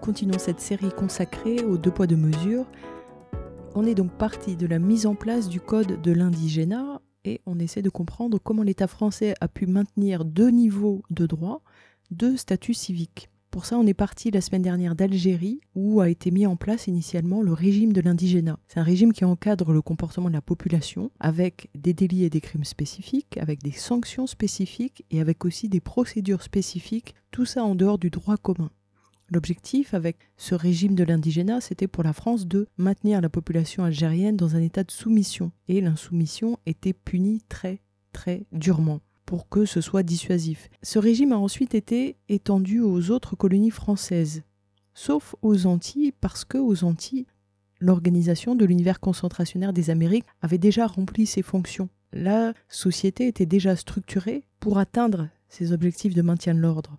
Continuons cette série consacrée aux deux poids deux mesures. On est donc parti de la mise en place du code de l'indigénat et on essaie de comprendre comment l'État français a pu maintenir deux niveaux de droit, deux statuts civiques. Pour ça, on est parti la semaine dernière d'Algérie, où a été mis en place initialement le régime de l'indigénat. C'est un régime qui encadre le comportement de la population, avec des délits et des crimes spécifiques, avec des sanctions spécifiques et avec aussi des procédures spécifiques, tout ça en dehors du droit commun. L'objectif avec ce régime de l'indigénat, c'était pour la France de maintenir la population algérienne dans un état de soumission. Et l'insoumission était punie très très durement pour que ce soit dissuasif. Ce régime a ensuite été étendu aux autres colonies françaises, sauf aux Antilles, parce que aux Antilles, l'organisation de l'univers concentrationnaire des Amériques avait déjà rempli ses fonctions. La société était déjà structurée pour atteindre ses objectifs de maintien de l'ordre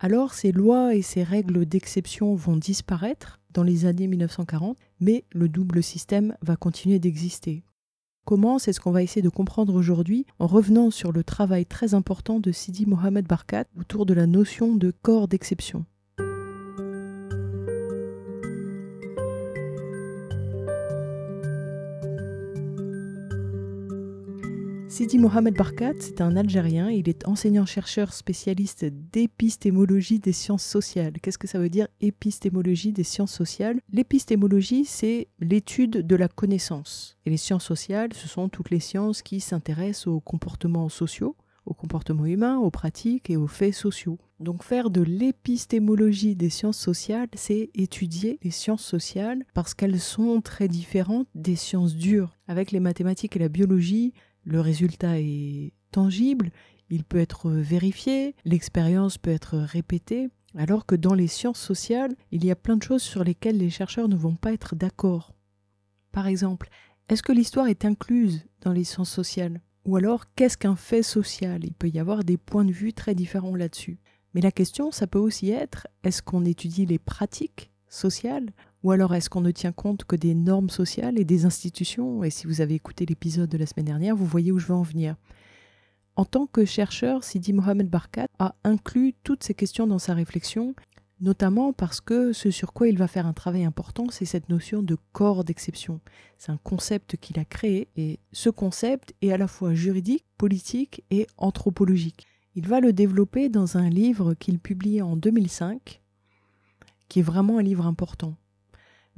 alors ces lois et ces règles d'exception vont disparaître dans les années 1940, mais le double système va continuer d'exister. Comment? C'est ce qu'on va essayer de comprendre aujourd'hui en revenant sur le travail très important de Sidi Mohamed Barkat autour de la notion de corps d'exception. Sidi Mohamed Barkat, c'est un Algérien. Il est enseignant-chercheur spécialiste d'épistémologie des sciences sociales. Qu'est-ce que ça veut dire épistémologie des sciences sociales? L'épistémologie, c'est l'étude de la connaissance. Et les sciences sociales, ce sont toutes les sciences qui s'intéressent aux comportements sociaux, aux comportements humains, aux pratiques et aux faits sociaux. Donc faire de l'épistémologie des sciences sociales, c'est étudier les sciences sociales parce qu'elles sont très différentes des sciences dures. Avec les mathématiques et la biologie, le résultat est tangible, il peut être vérifié, l'expérience peut être répétée, alors que dans les sciences sociales, il y a plein de choses sur lesquelles les chercheurs ne vont pas être d'accord. Par exemple, est-ce que l'histoire est incluse dans les sciences sociales? Ou alors, qu'est-ce qu'un fait social? Il peut y avoir des points de vue très différents là-dessus. Mais la question, ça peut aussi être, est-ce qu'on étudie les pratiques sociales? Ou alors est-ce qu'on ne tient compte que des normes sociales et des institutions? Et si vous avez écouté l'épisode de la semaine dernière, vous voyez où je veux en venir. En tant que chercheur, Sidi Mohamed Barkat a inclus toutes ces questions dans sa réflexion, notamment parce que ce sur quoi il va faire un travail important, c'est cette notion de corps d'exception. C'est un concept qu'il a créé, et ce concept est à la fois juridique, politique et anthropologique. Il va le développer dans un livre qu'il publie en 2005, qui est vraiment un livre important.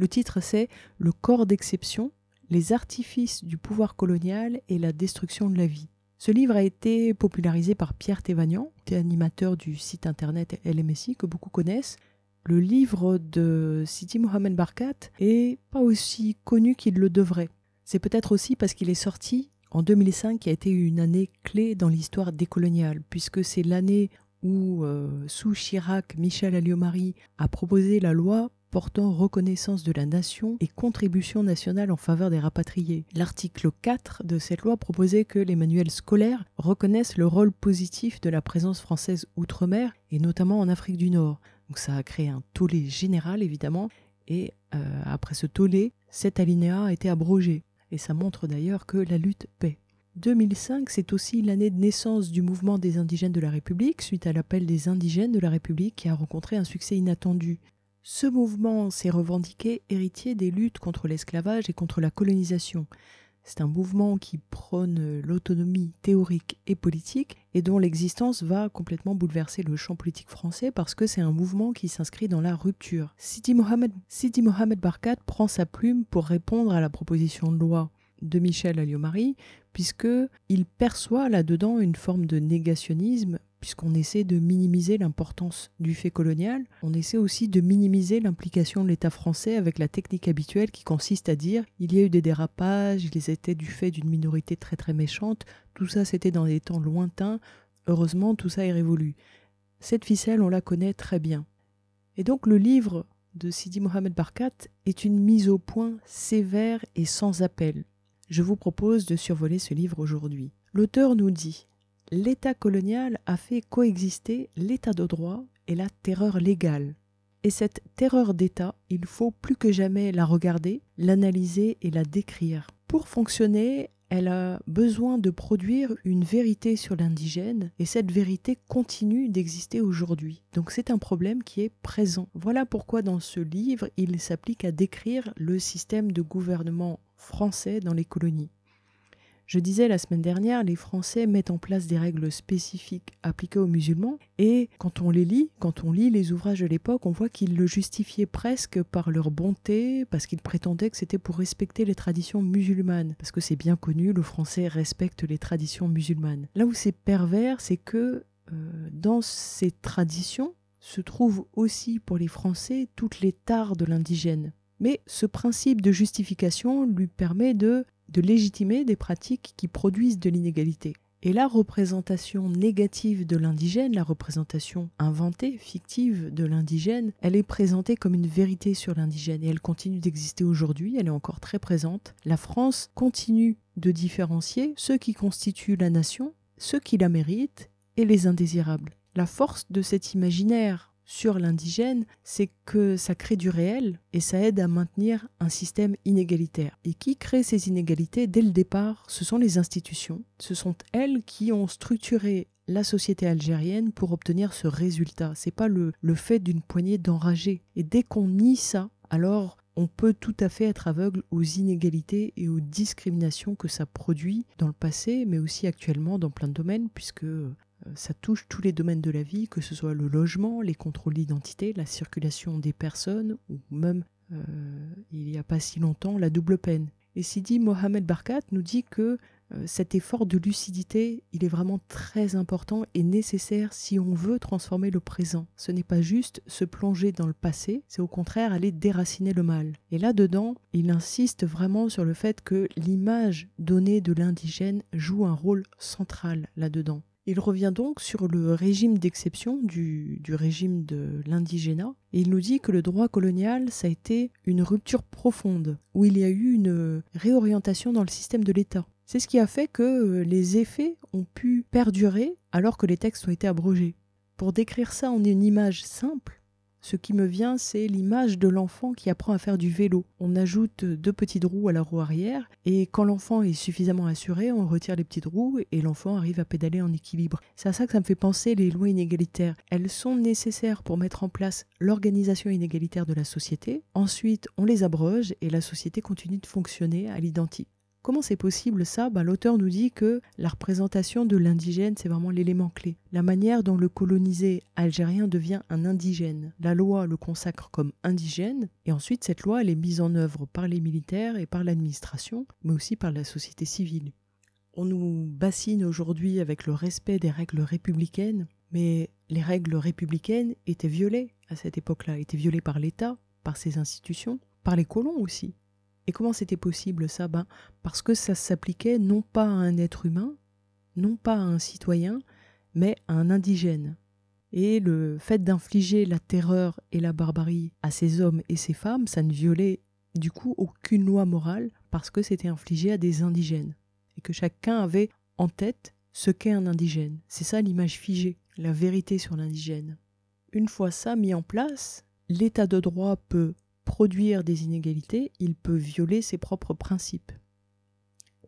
Le titre c'est Le corps d'exception, les artifices du pouvoir colonial et la destruction de la vie. Ce livre a été popularisé par Pierre Thévagnan, animateur du site internet LMSI que beaucoup connaissent. Le livre de Sidi Mohamed Barkat est pas aussi connu qu'il le devrait. C'est peut-être aussi parce qu'il est sorti en 2005 qui a été une année clé dans l'histoire décoloniale, puisque c'est l'année où, euh, sous Chirac, Michel Alliot-Marie a proposé la loi portant reconnaissance de la nation et contribution nationale en faveur des rapatriés. L'article 4 de cette loi proposait que les manuels scolaires reconnaissent le rôle positif de la présence française outre-mer et notamment en Afrique du Nord. Donc ça a créé un tollé général évidemment et euh, après ce tollé, cet alinéa a été abrogé et ça montre d'ailleurs que la lutte paie. 2005, c'est aussi l'année de naissance du mouvement des indigènes de la République, suite à l'appel des indigènes de la République qui a rencontré un succès inattendu. Ce mouvement s'est revendiqué héritier des luttes contre l'esclavage et contre la colonisation. C'est un mouvement qui prône l'autonomie théorique et politique et dont l'existence va complètement bouleverser le champ politique français parce que c'est un mouvement qui s'inscrit dans la rupture. Sidi Mohamed, Sidi Mohamed Barkat prend sa plume pour répondre à la proposition de loi de Michel Alliot-Marie puisque il perçoit là-dedans une forme de négationnisme puisqu'on essaie de minimiser l'importance du fait colonial, on essaie aussi de minimiser l'implication de l'État français avec la technique habituelle qui consiste à dire il y a eu des dérapages, ils étaient du fait d'une minorité très très méchante, tout ça c'était dans des temps lointains, heureusement tout ça est révolu. Cette ficelle, on la connaît très bien. Et donc le livre de Sidi Mohamed Barkat est une mise au point sévère et sans appel. Je vous propose de survoler ce livre aujourd'hui. L'auteur nous dit L'État colonial a fait coexister l'État de droit et la terreur légale. Et cette terreur d'État, il faut plus que jamais la regarder, l'analyser et la décrire. Pour fonctionner, elle a besoin de produire une vérité sur l'indigène et cette vérité continue d'exister aujourd'hui. Donc c'est un problème qui est présent. Voilà pourquoi dans ce livre, il s'applique à décrire le système de gouvernement français dans les colonies. Je disais la semaine dernière, les Français mettent en place des règles spécifiques appliquées aux musulmans, et quand on les lit, quand on lit les ouvrages de l'époque, on voit qu'ils le justifiaient presque par leur bonté, parce qu'ils prétendaient que c'était pour respecter les traditions musulmanes, parce que c'est bien connu, le Français respecte les traditions musulmanes. Là où c'est pervers, c'est que euh, dans ces traditions se trouvent aussi pour les Français toutes les tares de l'indigène. Mais ce principe de justification lui permet de légitimer des pratiques qui produisent de l'inégalité. Et la représentation négative de l'indigène, la représentation inventée, fictive de l'indigène, elle est présentée comme une vérité sur l'indigène et elle continue d'exister aujourd'hui, elle est encore très présente. La France continue de différencier ceux qui constituent la nation, ceux qui la méritent et les indésirables. La force de cet imaginaire sur l'indigène, c'est que ça crée du réel et ça aide à maintenir un système inégalitaire. Et qui crée ces inégalités dès le départ Ce sont les institutions. Ce sont elles qui ont structuré la société algérienne pour obtenir ce résultat. C'est pas le, le fait d'une poignée d'enragés. Et dès qu'on nie ça, alors on peut tout à fait être aveugle aux inégalités et aux discriminations que ça produit dans le passé, mais aussi actuellement dans plein de domaines, puisque ça touche tous les domaines de la vie, que ce soit le logement, les contrôles d'identité, la circulation des personnes, ou même, euh, il n'y a pas si longtemps, la double peine. Et Sidi Mohamed Barkat nous dit que euh, cet effort de lucidité, il est vraiment très important et nécessaire si on veut transformer le présent. Ce n'est pas juste se plonger dans le passé, c'est au contraire aller déraciner le mal. Et là-dedans, il insiste vraiment sur le fait que l'image donnée de l'indigène joue un rôle central là-dedans. Il revient donc sur le régime d'exception du, régime de l'indigénat et il nous dit que le droit colonial, ça a été une rupture profonde, où il y a eu une réorientation dans le système de l'État. C'est ce qui a fait que les effets ont pu perdurer alors que les textes ont été abrogés. Pour décrire ça en une image simple, ce qui me vient, c'est l'image de l'enfant qui apprend à faire du vélo. On ajoute deux petites roues à la roue arrière et quand l'enfant est suffisamment assuré, on retire les petites roues et l'enfant arrive à pédaler en équilibre. C'est à ça que ça me fait penser les lois inégalitaires. Elles sont nécessaires pour mettre en place l'organisation inégalitaire de la société. Ensuite, on les abroge et la société continue de fonctionner à l'identique. Comment c'est possible ça? Ben, L'auteur nous dit que la représentation de l'indigène, c'est vraiment l'élément clé. La manière dont le colonisé algérien devient un indigène. La loi le consacre comme indigène, et ensuite cette loi, elle est mise en œuvre par les militaires et par l'administration, mais aussi par la société civile. On nous bassine aujourd'hui avec le respect des règles républicaines, mais les règles républicaines étaient violées à cette époque-là, étaient violées par l'État, par ses institutions, par les colons aussi. Et comment c'était possible ça? Ben, Parce que ça s'appliquait non pas à un être humain, non pas à un citoyen, mais à un indigène. Et le fait d'infliger la terreur et la barbarie à ces hommes et ces femmes, ça ne violait du coup aucune loi morale parce que c'était infligé à des indigènes. Et que chacun avait en tête ce qu'est un indigène. C'est ça l'image figée, la vérité sur l'indigène. Une fois ça mis en place, l'état de droit peut produire des inégalités, il peut violer ses propres principes.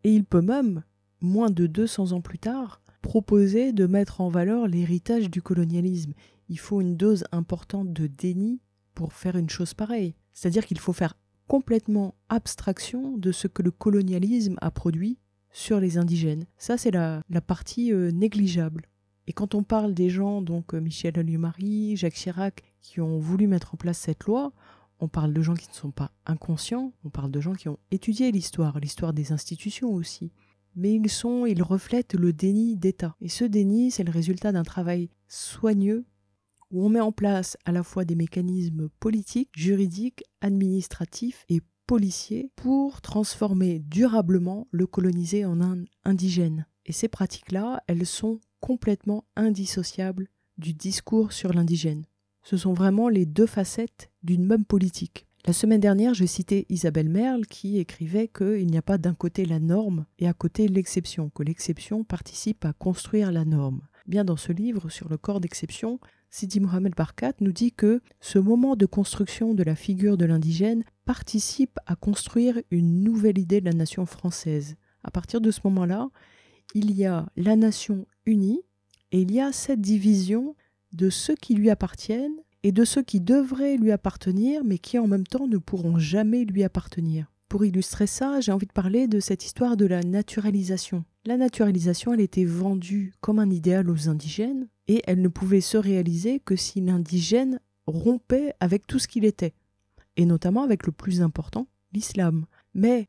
Et il peut même, moins de 200 ans plus tard, proposer de mettre en valeur l'héritage du colonialisme. Il faut une dose importante de déni pour faire une chose pareille. C'est-à-dire qu'il faut faire complètement abstraction de ce que le colonialisme a produit sur les indigènes. Ça, c'est la, partie euh, négligeable. Et quand on parle des gens, donc euh, Michel Alliot-Marie, Jacques Chirac, qui ont voulu mettre en place cette loi, on parle de gens qui ne sont pas inconscients, on parle de gens qui ont étudié l'histoire, l'histoire des institutions aussi. Mais ils sont, ils reflètent le déni d'État. Et ce déni, c'est le résultat d'un travail soigneux où on met en place à la fois des mécanismes politiques, juridiques, administratifs et policiers pour transformer durablement le colonisé en un indigène. Et ces pratiques-là, elles sont complètement indissociables du discours sur l'indigène. Ce sont vraiment les deux facettes d'une même politique. La semaine dernière, je citais Isabelle Merle qui écrivait qu'il n'y a pas d'un côté la norme et à côté l'exception, que l'exception participe à construire la norme. Bien dans ce livre sur le corps d'exception, Sidi Mohamed Barkat nous dit que ce moment de construction de la figure de l'indigène participe à construire une nouvelle idée de la nation française. À partir de ce moment-là, il y a la nation unie et il y a cette division de ceux qui lui appartiennent et de ceux qui devraient lui appartenir, mais qui en même temps ne pourront jamais lui appartenir. Pour illustrer ça, j'ai envie de parler de cette histoire de la naturalisation. La naturalisation, elle était vendue comme un idéal aux indigènes, et elle ne pouvait se réaliser que si l'indigène rompait avec tout ce qu'il était, et notamment avec le plus important, l'islam. Mais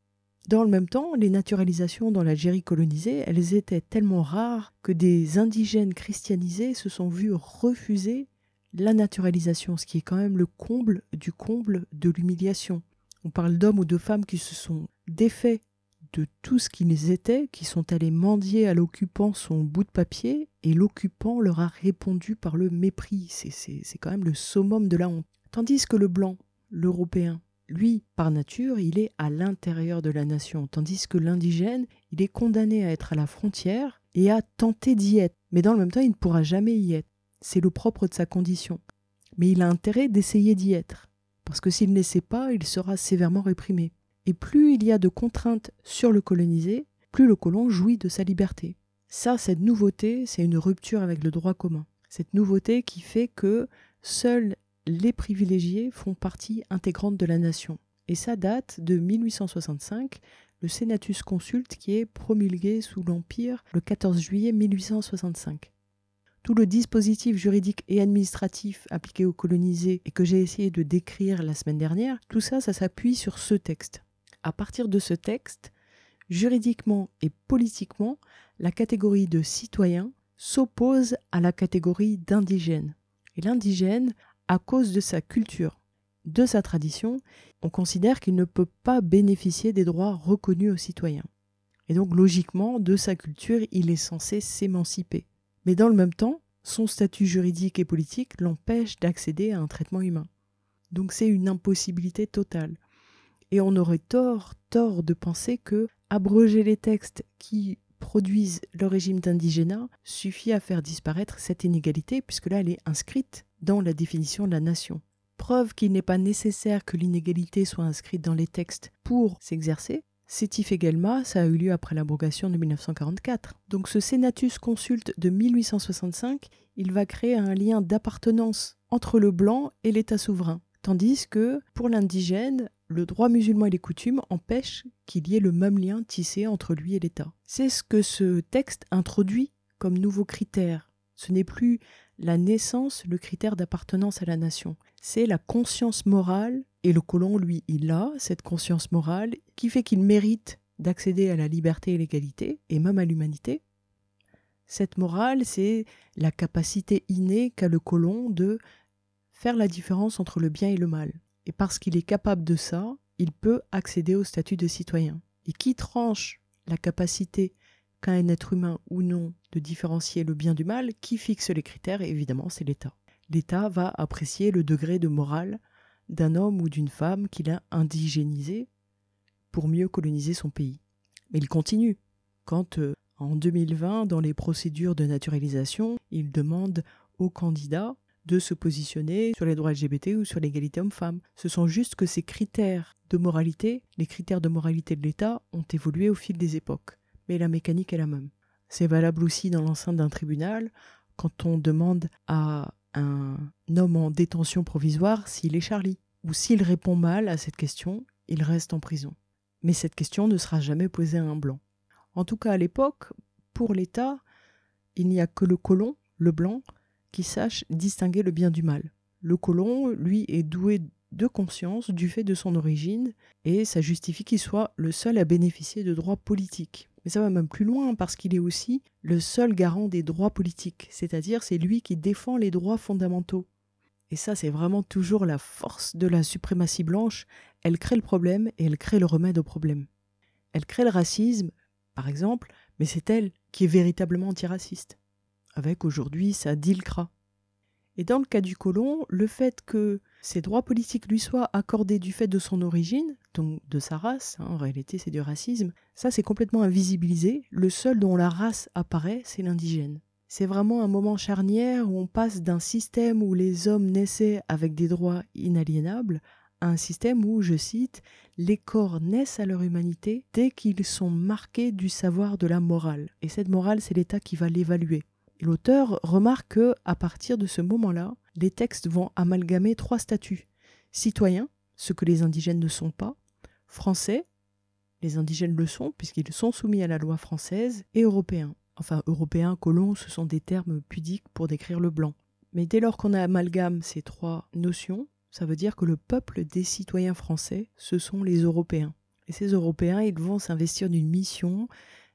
dans le même temps, les naturalisations dans l'Algérie colonisée, elles étaient tellement rares que des indigènes christianisés se sont vus refuser la naturalisation, ce qui est quand même le comble du comble de l'humiliation. On parle d'hommes ou de femmes qui se sont défaits de tout ce qu'ils étaient, qui sont allés mendier à l'occupant son bout de papier, et l'occupant leur a répondu par le mépris. C'est quand même le summum de la honte. Tandis que le blanc, l'européen, lui, par nature, il est à l'intérieur de la nation, tandis que l'indigène, il est condamné à être à la frontière et à tenter d'y être. Mais dans le même temps, il ne pourra jamais y être c'est le propre de sa condition. Mais il a intérêt d'essayer d'y être, parce que s'il n'essaie pas, il sera sévèrement réprimé. Et plus il y a de contraintes sur le colonisé, plus le colon jouit de sa liberté. Ça, cette nouveauté, c'est une rupture avec le droit commun. Cette nouveauté qui fait que seuls les privilégiés font partie intégrante de la nation. Et ça date de 1865, le Senatus Consulte qui est promulgué sous l'Empire le 14 juillet 1865 tout le dispositif juridique et administratif appliqué aux colonisés et que j'ai essayé de décrire la semaine dernière, tout ça, ça s'appuie sur ce texte. À partir de ce texte, juridiquement et politiquement, la catégorie de citoyen s'oppose à la catégorie d'indigène. Et l'indigène, à cause de sa culture, de sa tradition, on considère qu'il ne peut pas bénéficier des droits reconnus aux citoyens. Et donc logiquement, de sa culture, il est censé s'émanciper. Mais dans le même temps, son statut juridique et politique l'empêche d'accéder à un traitement humain. Donc c'est une impossibilité totale. Et on aurait tort, tort de penser que abroger les textes qui produisent le régime d'indigénat suffit à faire disparaître cette inégalité, puisque là elle est inscrite dans la définition de la nation. Preuve qu'il n'est pas nécessaire que l'inégalité soit inscrite dans les textes pour s'exercer, Sétif également, ça a eu lieu après l'abrogation de 1944. Donc ce Senatus consulte de 1865, il va créer un lien d'appartenance entre le blanc et l'État souverain. Tandis que pour l'indigène, le droit musulman et les coutumes empêchent qu'il y ait le même lien tissé entre lui et l'État. C'est ce que ce texte introduit comme nouveau critère. Ce n'est plus la naissance le critère d'appartenance à la nation, c'est la conscience morale et le colon, lui, il a cette conscience morale qui fait qu'il mérite d'accéder à la liberté et l'égalité, et même à l'humanité. Cette morale, c'est la capacité innée qu'a le colon de faire la différence entre le bien et le mal. Et parce qu'il est capable de ça, il peut accéder au statut de citoyen. Et qui tranche la capacité qu'a un être humain ou non de différencier le bien du mal, qui fixe les critères, évidemment, c'est l'État. L'État va apprécier le degré de morale d'un homme ou d'une femme qu'il a indigénisé pour mieux coloniser son pays. Mais il continue. Quand, euh, en 2020, dans les procédures de naturalisation, il demande aux candidats de se positionner sur les droits LGBT ou sur l'égalité homme-femme. Ce sont juste que ces critères de moralité, les critères de moralité de l'État, ont évolué au fil des époques. Mais la mécanique est la même. C'est valable aussi dans l'enceinte d'un tribunal quand on demande à un homme en détention provisoire s'il est Charlie. Ou s'il répond mal à cette question, il reste en prison. Mais cette question ne sera jamais posée à un blanc. En tout cas, à l'époque, pour l'État, il n'y a que le colon, le blanc, qui sache distinguer le bien du mal. Le colon, lui, est doué de conscience du fait de son origine, et ça justifie qu'il soit le seul à bénéficier de droits politiques. Mais ça va même plus loin parce qu'il est aussi le seul garant des droits politiques, c'est-à-dire c'est lui qui défend les droits fondamentaux. Et ça, c'est vraiment toujours la force de la suprématie blanche. Elle crée le problème et elle crée le remède au problème. Elle crée le racisme, par exemple, mais c'est elle qui est véritablement antiraciste. Avec aujourd'hui sa DILCRA, Et dans le cas du colon, le fait que ces droits politiques lui soient accordés du fait de son origine, donc de sa race, hein, en réalité c'est du racisme, ça c'est complètement invisibilisé. Le seul dont la race apparaît, c'est l'indigène. C'est vraiment un moment charnière où on passe d'un système où les hommes naissaient avec des droits inaliénables à un système où, je cite, les corps naissent à leur humanité dès qu'ils sont marqués du savoir de la morale. Et cette morale, c'est l'État qui va l'évaluer. L'auteur remarque que, à partir de ce moment-là, les textes vont amalgamer trois statuts citoyens, ce que les indigènes ne sont pas, français, les indigènes le sont puisqu'ils sont soumis à la loi française, et européens enfin européens, colons, ce sont des termes pudiques pour décrire le blanc. Mais dès lors qu'on amalgame ces trois notions, ça veut dire que le peuple des citoyens français, ce sont les Européens. Et ces Européens, ils vont s'investir d'une mission,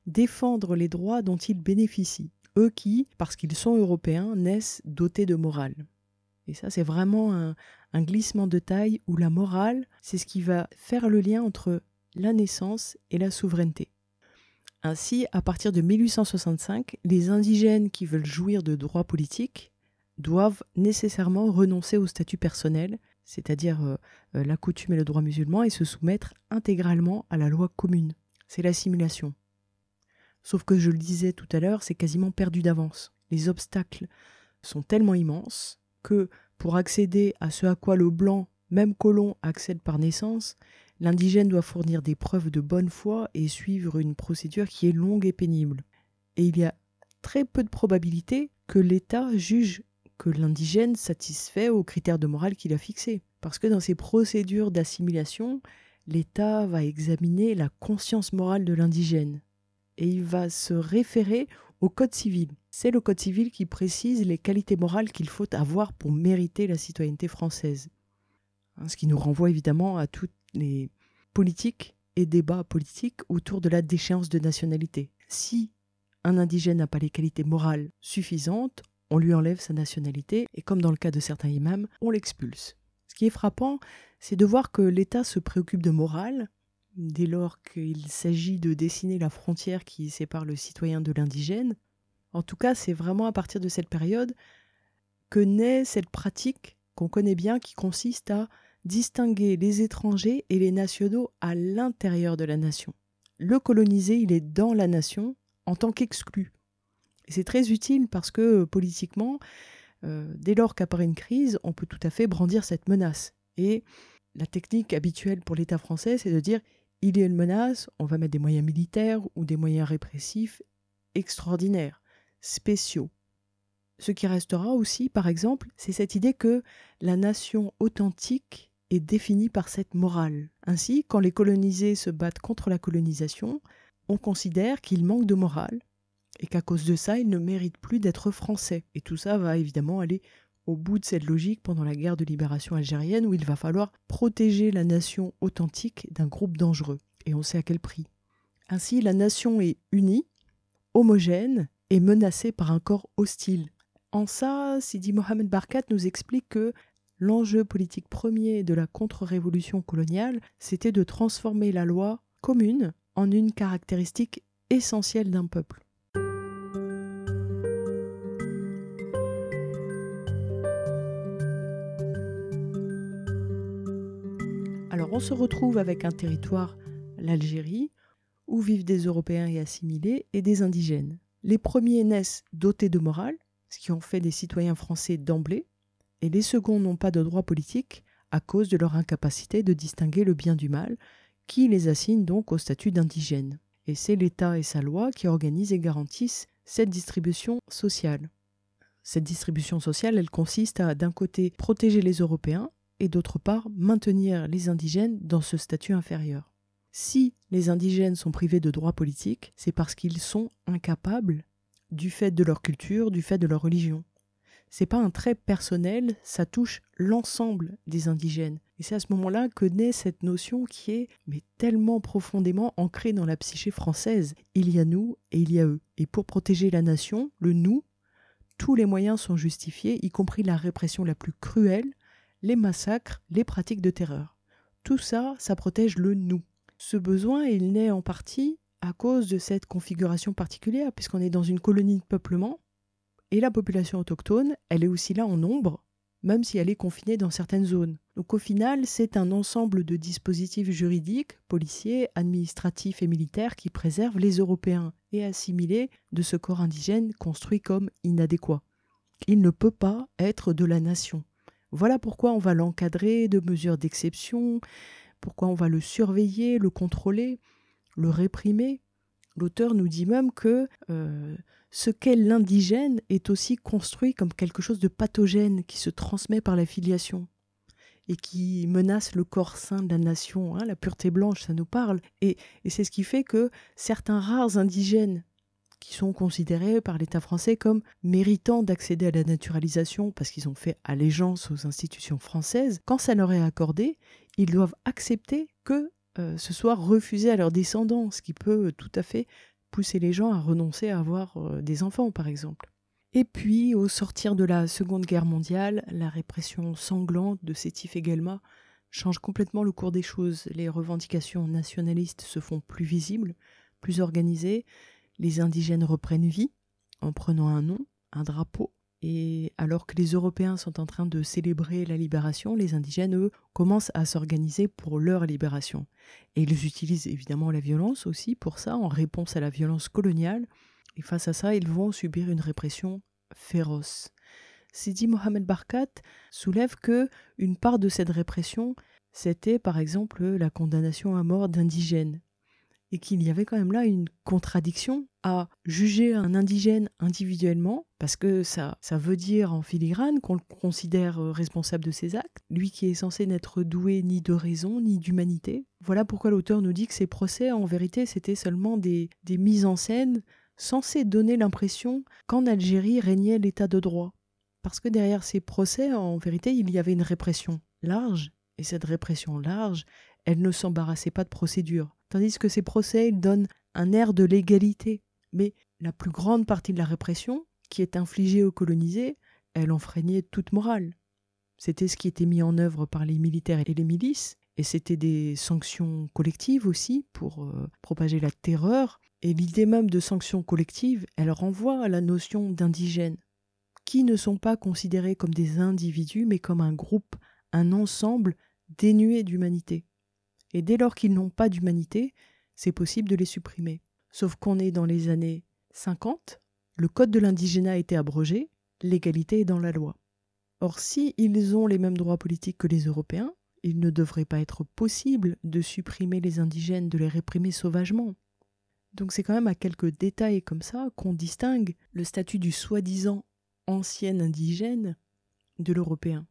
défendre les droits dont ils bénéficient. Qui, parce qu'ils sont Européens, naissent dotés de morale. Et ça, c'est vraiment un, un glissement de taille où la morale, c'est ce qui va faire le lien entre la naissance et la souveraineté. Ainsi, à partir de 1865, les indigènes qui veulent jouir de droits politiques doivent nécessairement renoncer au statut personnel, c'est-à-dire euh, euh, la coutume et le droit musulman, et se soumettre intégralement à la loi commune. C'est l'assimilation. Sauf que je le disais tout à l'heure, c'est quasiment perdu d'avance. Les obstacles sont tellement immenses que pour accéder à ce à quoi le blanc, même colon, accède par naissance, L'indigène doit fournir des preuves de bonne foi et suivre une procédure qui est longue et pénible. Et il y a très peu de probabilité que l'État juge que l'indigène satisfait aux critères de morale qu'il a fixés. Parce que dans ces procédures d'assimilation, l'État va examiner la conscience morale de l'indigène. Et il va se référer au Code civil. C'est le Code civil qui précise les qualités morales qu'il faut avoir pour mériter la citoyenneté française. Hein, ce qui nous renvoie évidemment à toutes les politiques et débats politiques autour de la déchéance de nationalité. Si un indigène n'a pas les qualités morales suffisantes, on lui enlève sa nationalité et comme dans le cas de certains imams, on l'expulse. Ce qui est frappant, c'est de voir que l'État se préoccupe de morale dès lors qu'il s'agit de dessiner la frontière qui sépare le citoyen de l'indigène. En tout cas, c'est vraiment à partir de cette période que naît cette pratique qu'on connaît bien qui consiste à distinguer les étrangers et les nationaux à l'intérieur de la nation. Le colonisé, il est dans la nation en tant qu'exclu. C'est très utile parce que euh, politiquement, euh, dès lors qu'apparaît une crise, on peut tout à fait brandir cette menace. Et la technique habituelle pour l'État français, c'est de dire il y a une menace, on va mettre des moyens militaires ou des moyens répressifs extraordinaires, spéciaux. Ce qui restera aussi, par exemple, c'est cette idée que la nation authentique est définie par cette morale. Ainsi, quand les colonisés se battent contre la colonisation, on considère qu'ils manquent de morale et qu'à cause de ça, ils ne méritent plus d'être français. Et tout ça va évidemment aller au bout de cette logique pendant la guerre de libération algérienne où il va falloir protéger la nation authentique d'un groupe dangereux. Et on sait à quel prix. Ainsi, la nation est unie, homogène et menacée par un corps hostile. En ça, Sidi Mohamed Barkat nous explique que L'enjeu politique premier de la contre-révolution coloniale, c'était de transformer la loi commune en une caractéristique essentielle d'un peuple. Alors on se retrouve avec un territoire, l'Algérie, où vivent des Européens et assimilés et des indigènes. Les premiers naissent dotés de morale, ce qui en fait des citoyens français d'emblée, et les seconds n'ont pas de droit politique à cause de leur incapacité de distinguer le bien du mal, qui les assigne donc au statut d'indigènes. Et c'est l'État et sa loi qui organisent et garantissent cette distribution sociale. Cette distribution sociale, elle consiste à d'un côté protéger les Européens et d'autre part maintenir les indigènes dans ce statut inférieur. Si les indigènes sont privés de droits politiques, c'est parce qu'ils sont incapables, du fait de leur culture, du fait de leur religion c'est pas un trait personnel, ça touche l'ensemble des indigènes. Et c'est à ce moment-là que naît cette notion qui est mais tellement profondément ancrée dans la psyché française. Il y a nous et il y a eux. Et pour protéger la nation, le nous, tous les moyens sont justifiés, y compris la répression la plus cruelle, les massacres, les pratiques de terreur. Tout ça, ça protège le nous. Ce besoin, il naît en partie à cause de cette configuration particulière, puisqu'on est dans une colonie de peuplement, Et la population autochtone, elle est aussi là en nombre, même si elle est confinée dans certaines zones. Donc au final, c'est un ensemble de dispositifs juridiques, policiers, administratifs et militaires qui préservent les Européens et assimilés de ce corps indigène construit comme inadéquat. Il ne peut pas être de la nation. Voilà pourquoi on va l'encadrer de mesures d'exception, pourquoi on va le surveiller, le contrôler, le réprimer. L'auteur nous dit même que euh, ce qu'est l'indigène est aussi construit comme quelque chose de pathogène qui se transmet par la filiation et qui menace le corps sain de la nation. Hein, la pureté blanche, ça nous parle. Et, et c'est ce qui fait que certains rares indigènes qui sont considérés par l'État français comme méritants d'accéder à la naturalisation parce qu'ils ont fait allégeance aux institutions françaises, quand ça leur est accordé, ils doivent accepter que euh, ce soit refusé à leurs descendants, ce qui peut tout à fait pousser les gens à renoncer à avoir euh, des enfants, par exemple. Et puis, au sortir de la Seconde Guerre mondiale, la répression sanglante de Sétif et Guelma change complètement le cours des choses. Les revendications nationalistes se font plus visibles, plus organisées, les indigènes reprennent vie en prenant un nom, un drapeau, et alors que les Européens sont en train de célébrer la libération, les indigènes, eux, commencent à s'organiser pour leur libération. Et ils utilisent évidemment la violence aussi pour ça, en réponse à la violence coloniale. Et face à ça, ils vont subir une répression féroce. Sidi Mohamed Barkat soulève que une part de cette répression, c'était par exemple la condamnation à mort d'indigènes et qu'il y avait quand même là une contradiction à juger un indigène individuellement, parce que ça, ça veut dire en filigrane qu'on le considère euh, responsable de ses actes, lui qui est censé n'être doué ni de raison ni d'humanité. Voilà pourquoi l'auteur nous dit que ces procès, en vérité, c'était seulement des, des mises en scène censées donner l'impression qu'en Algérie régnait l'état de droit. Parce que derrière ces procès, en vérité, il y avait une répression large, et cette répression large, elle ne s'embarrassait pas de procédure tandis que ces procès donnent un air de légalité. Mais la plus grande partie de la répression, qui est infligée aux colonisés, elle enfreignait toute morale. C'était ce qui était mis en œuvre par les militaires et les milices, et c'était des sanctions collectives aussi pour euh, propager la terreur. Et l'idée même de sanctions collectives, elle renvoie à la notion d'indigènes, qui ne sont pas considérés comme des individus, mais comme un groupe, un ensemble dénué d'humanité. Et dès lors qu'ils n'ont pas d'humanité, c'est possible de les supprimer. Sauf qu'on est dans les années 50, le code de l'indigénat a été abrogé, l'égalité est dans la loi. Or, si ils ont les mêmes droits politiques que les Européens, il ne devrait pas être possible de supprimer les indigènes, de les réprimer sauvagement. Donc c'est quand même à quelques détails comme ça qu'on distingue le statut du soi-disant ancien indigène de l'européen.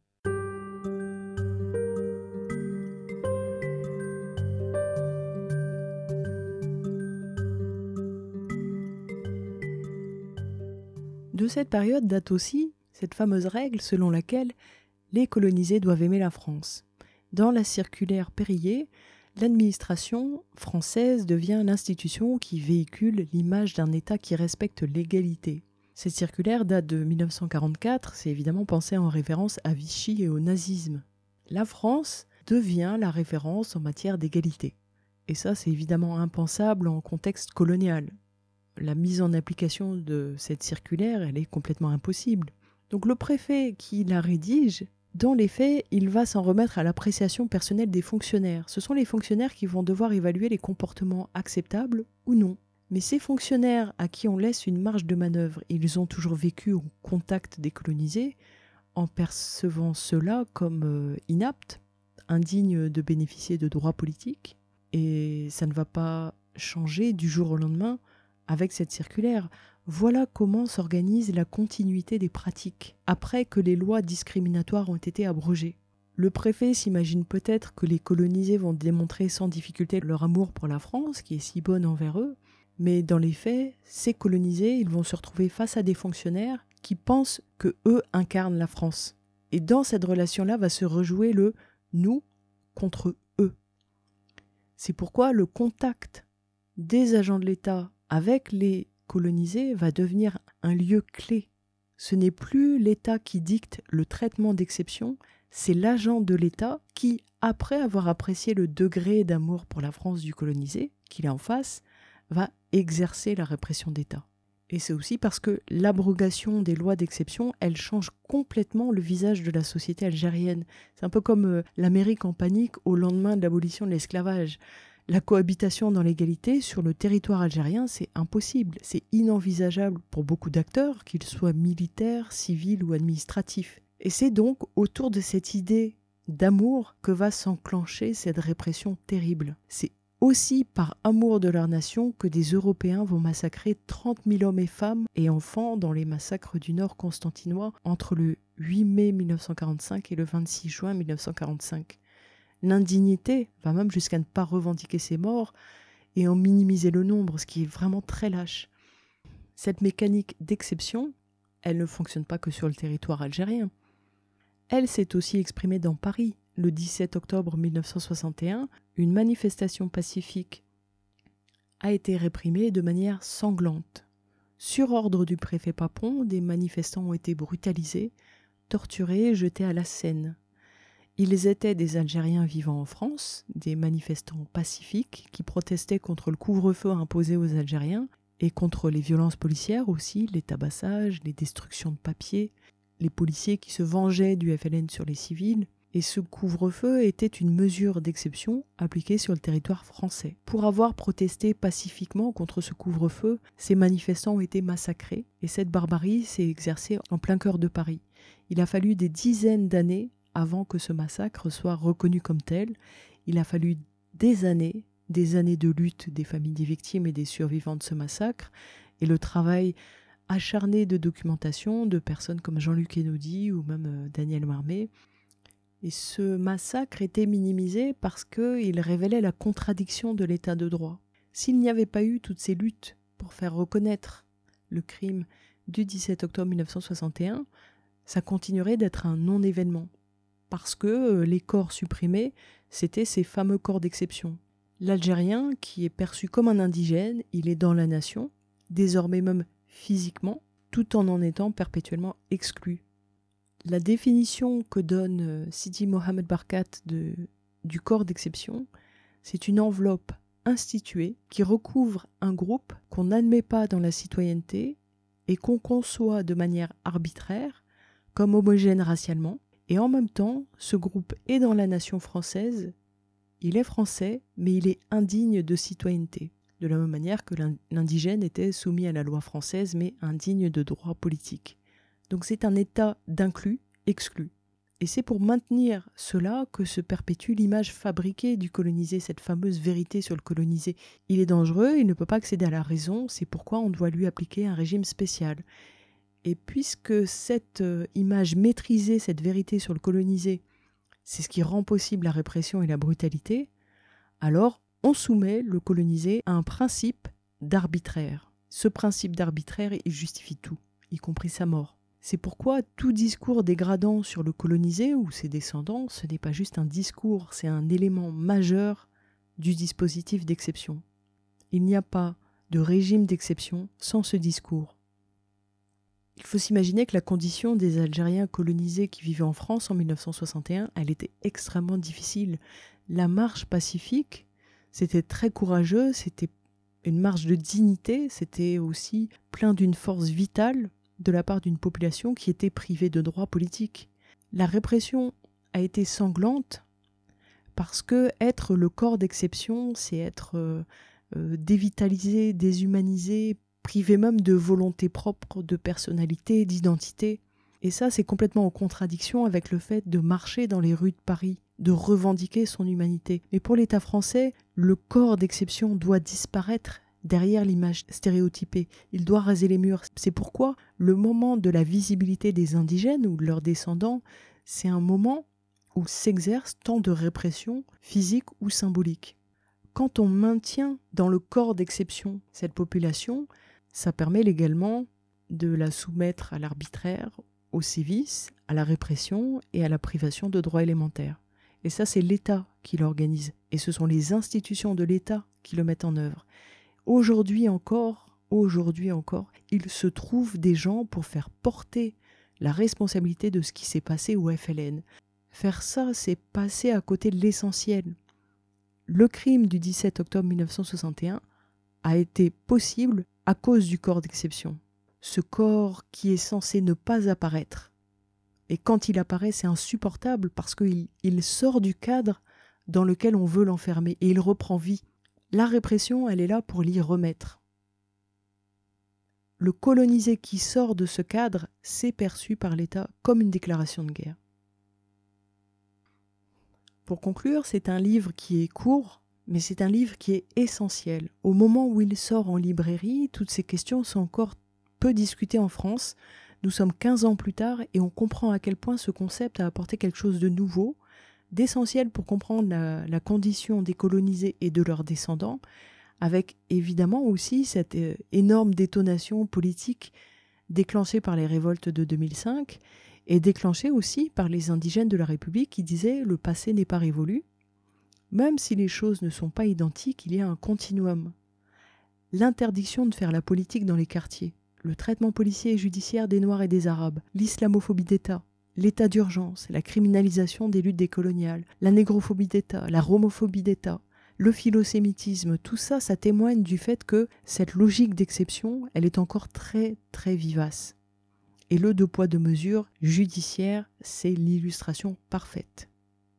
De cette période date aussi cette fameuse règle selon laquelle les colonisés doivent aimer la France. Dans la circulaire Périer, l'administration française devient l'institution qui véhicule l'image d'un État qui respecte l'égalité. Cette circulaire date de 1944, c'est évidemment pensé en référence à Vichy et au nazisme. La France devient la référence en matière d'égalité. Et ça, c'est évidemment impensable en contexte colonial la mise en application de cette circulaire, elle est complètement impossible. Donc le préfet qui la rédige, dans les faits, il va s'en remettre à l'appréciation personnelle des fonctionnaires. Ce sont les fonctionnaires qui vont devoir évaluer les comportements acceptables ou non. Mais ces fonctionnaires à qui on laisse une marge de manœuvre, ils ont toujours vécu au contact des colonisés, en percevant cela comme euh, inaptes, indignes de bénéficier de droits politiques. Et ça ne va pas changer du jour au lendemain avec cette circulaire. Voilà comment s'organise la continuité des pratiques, après que les lois discriminatoires ont été abrogées. Le préfet s'imagine peut-être que les colonisés vont démontrer sans difficulté leur amour pour la France, qui est si bonne envers eux, mais dans les faits, ces colonisés, ils vont se retrouver face à des fonctionnaires qui pensent que eux incarnent la France. Et dans cette relation-là va se rejouer le nous contre eux. C'est pourquoi le contact des agents de l'État avec les colonisés, va devenir un lieu clé. Ce n'est plus l'État qui dicte le traitement d'exception, c'est l'agent de l'État qui, après avoir apprécié le degré d'amour pour la France du colonisé qu'il est en face, va exercer la répression d'État. Et c'est aussi parce que l'abrogation des lois d'exception, elle change complètement le visage de la société algérienne. C'est un peu comme euh, l'Amérique en panique au lendemain de l'abolition de l'esclavage. La cohabitation dans l'égalité sur le territoire algérien, c'est impossible, c'est inenvisageable pour beaucoup d'acteurs, qu'ils soient militaires, civils ou administratifs. Et c'est donc autour de cette idée d'amour que va s'enclencher cette répression terrible. C'est aussi par amour de leur nation que des Européens vont massacrer 30 000 hommes et femmes et enfants dans les massacres du Nord constantinois entre le 8 mai 1945 et le 26 juin 1945. L'indignité va même jusqu'à ne pas revendiquer ces morts et en minimiser le nombre, ce qui est vraiment très lâche. Cette mécanique d'exception, elle ne fonctionne pas que sur le territoire algérien. Elle s'est aussi exprimée dans Paris, le 17 octobre 1961, une manifestation pacifique a été réprimée de manière sanglante. Sur ordre du préfet Papon, des manifestants ont été brutalisés, torturés et jetés à la Seine. Ils étaient des Algériens vivant en France, des manifestants pacifiques qui protestaient contre le couvre-feu imposé aux Algériens et contre les violences policières aussi, les tabassages, les destructions de papiers, les policiers qui se vengeaient du FLN sur les civils, et ce couvre-feu était une mesure d'exception appliquée sur le territoire français. Pour avoir protesté pacifiquement contre ce couvre-feu, ces manifestants ont été massacrés, et cette barbarie s'est exercée en plein cœur de Paris. Il a fallu des dizaines d'années avant que ce massacre soit reconnu comme tel. Il a fallu des années, des années de lutte des familles des victimes et des survivants de ce massacre, et le travail acharné de documentation de personnes comme Jean-Luc Enodi ou même euh, Daniel Marmé, et ce massacre était minimisé parce qu'il révélait la contradiction de l'état de droit. S'il n'y avait pas eu toutes ces luttes pour faire reconnaître le crime du 17 octobre 1961, ça continuerait d'être un non-événement. Parce que euh, les corps supprimés, c'était ces fameux corps d'exception. L'Algérien, qui est perçu comme un indigène, il est dans la nation, désormais même physiquement, tout en en étant perpétuellement exclu la définition que donne euh, Sidi Mohamed Barkat du corps d'exception, c'est une enveloppe instituée qui recouvre un groupe qu'on n'admet pas dans la citoyenneté et qu'on conçoit de manière arbitraire comme homogène racialement, et en même temps, ce groupe est dans la nation française, il est français, mais il est indigne de citoyenneté, de la même manière que l'indigène était soumis à la loi française, mais indigne de droits politiques. Donc c'est un état d'inclus, exclu. Et c'est pour maintenir cela que se perpétue l'image fabriquée du colonisé, cette fameuse vérité sur le colonisé. Il est dangereux, il ne peut pas accéder à la raison, c'est pourquoi on doit lui appliquer un régime spécial. Et puisque cette euh, image maîtrisée, cette vérité sur le colonisé, c'est ce qui rend possible la répression et la brutalité, alors on soumet le colonisé à un principe d'arbitraire. Ce principe d'arbitraire, il justifie tout, y compris sa mort. C'est pourquoi tout discours dégradant sur le colonisé ou ses descendants, ce n'est pas juste un discours, c'est un élément majeur du dispositif d'exception. Il n'y a pas de régime d'exception sans ce discours. Il faut s'imaginer que la condition des Algériens colonisés qui vivaient en France en 1961, elle était extrêmement difficile. La marche pacifique, c'était très courageux, c'était une marche de dignité, c'était aussi plein d'une force vitale de la part d'une population qui était privée de droits politiques. La répression a été sanglante parce que être le corps d'exception, c'est être euh, euh, dévitalisé, déshumanisé, privé même de volonté propre, de personnalité, d'identité. Et ça, c'est complètement en contradiction avec le fait de marcher dans les rues de Paris, de revendiquer son humanité. Mais pour l'État français, le corps d'exception doit disparaître derrière l'image stéréotypée. Il doit raser les murs. C'est pourquoi le moment de la visibilité des indigènes ou de leurs descendants, c'est un moment où s'exerce tant de répression physique ou symbolique. Quand on maintient dans le corps d'exception cette population, ça permet légalement de la soumettre à l'arbitraire, au sévice, à la répression et à la privation de droits élémentaires. Et ça, c'est l'État qui l'organise. Et ce sont les institutions de l'État qui le mettent en œuvre. Aujourd'hui encore, aujourd'hui encore, il se trouve des gens pour faire porter la responsabilité de ce qui s'est passé au FLN. Faire ça, c'est passer à côté de l'essentiel. Le crime du 17 octobre 1961 a été possible à cause du corps d'exception. Ce corps qui est censé ne pas apparaître. Et quand il apparaît, c'est insupportable parce qu'il il sort du cadre dans lequel on veut l'enfermer et il reprend vie. La répression, elle est là pour l'y remettre. Le colonisé qui sort de ce cadre, c'est perçu par l'État comme une déclaration de guerre. Pour conclure, c'est un livre qui est court, mais c'est un livre qui est essentiel. Au moment où il sort en librairie, toutes ces questions sont encore peu discutées en France. Nous sommes 15 ans plus tard et on comprend à quel point ce concept a apporté quelque chose de nouveau, d'essentiel pour comprendre la, condition des colonisés et de leurs descendants, avec évidemment aussi cette euh, énorme détonation politique déclenchée par les révoltes de 2005 et déclenchée aussi par les indigènes de la République qui disaient le passé n'est pas révolu. Même si les choses ne sont pas identiques, il y a un continuum. L'interdiction de faire la politique dans les quartiers, le traitement policier et judiciaire des Noirs et des Arabes, l'islamophobie d'État, l'état d'urgence, la criminalisation des luttes décoloniales, la négrophobie d'État, la romophobie d'État, le philosémitisme, tout ça, ça témoigne du fait que cette logique d'exception, elle est encore très très vivace. Et le deux poids deux mesures judiciaire, c'est l'illustration parfaite.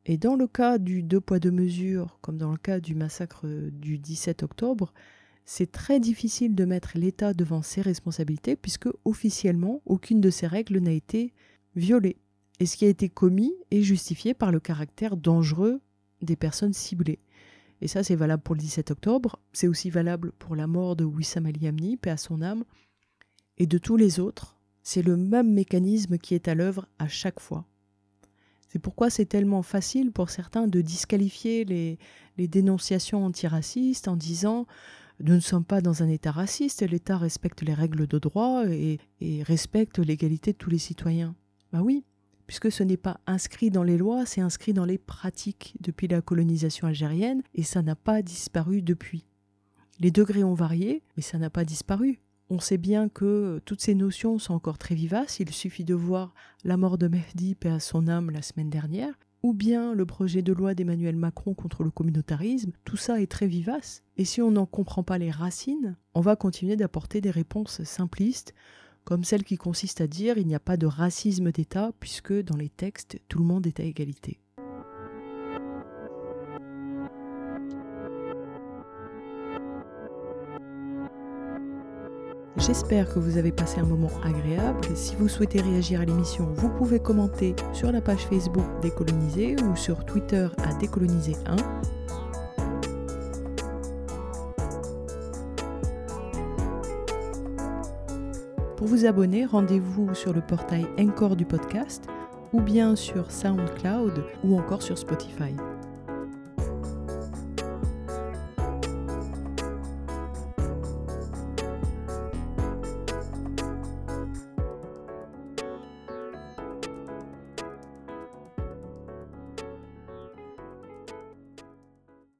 Et dans le cas du deux poids deux mesures, comme dans le cas du massacre du 17 octobre, c'est très difficile de mettre l'État devant ses responsabilités puisque officiellement aucune de ces règles n'a été violée. Et ce qui a été commis est justifié par le caractère dangereux des personnes ciblées. Et ça, c'est valable pour le 17 octobre, c'est aussi valable pour la mort de Wissam Ali Amni, paix à son âme, et de tous les autres, c'est le même mécanisme qui est à l'œuvre à chaque fois. C'est pourquoi c'est tellement facile pour certains de disqualifier les, dénonciations antiracistes en disant nous ne sommes pas dans un État raciste, l'État respecte les règles de droit et, respecte l'égalité de tous les citoyens. Bah oui, puisque ce n'est pas inscrit dans les lois, c'est inscrit dans les pratiques depuis la colonisation algérienne, et ça n'a pas disparu depuis. Les degrés ont varié, mais ça n'a pas disparu. On sait bien que toutes ces notions sont encore très vivaces. Il suffit de voir la mort de Mehdi, paix à son âme, la semaine dernière, ou bien le projet de loi d'Emmanuel Macron contre le communautarisme. Tout ça est très vivace. Et si on n'en comprend pas les racines, on va continuer d'apporter des réponses simplistes, comme celle qui consiste à dire il n'y a pas de racisme d'État, puisque dans les textes, tout le monde est à égalité. J'espère que vous avez passé un moment agréable. si vous souhaitez réagir à l'émission, vous pouvez commenter sur la page Facebook Décoloniser ou sur Twitter à Décoloniser1. Pour vous abonner, rendez-vous sur le portail Encore du podcast ou bien sur SoundCloud ou encore sur Spotify.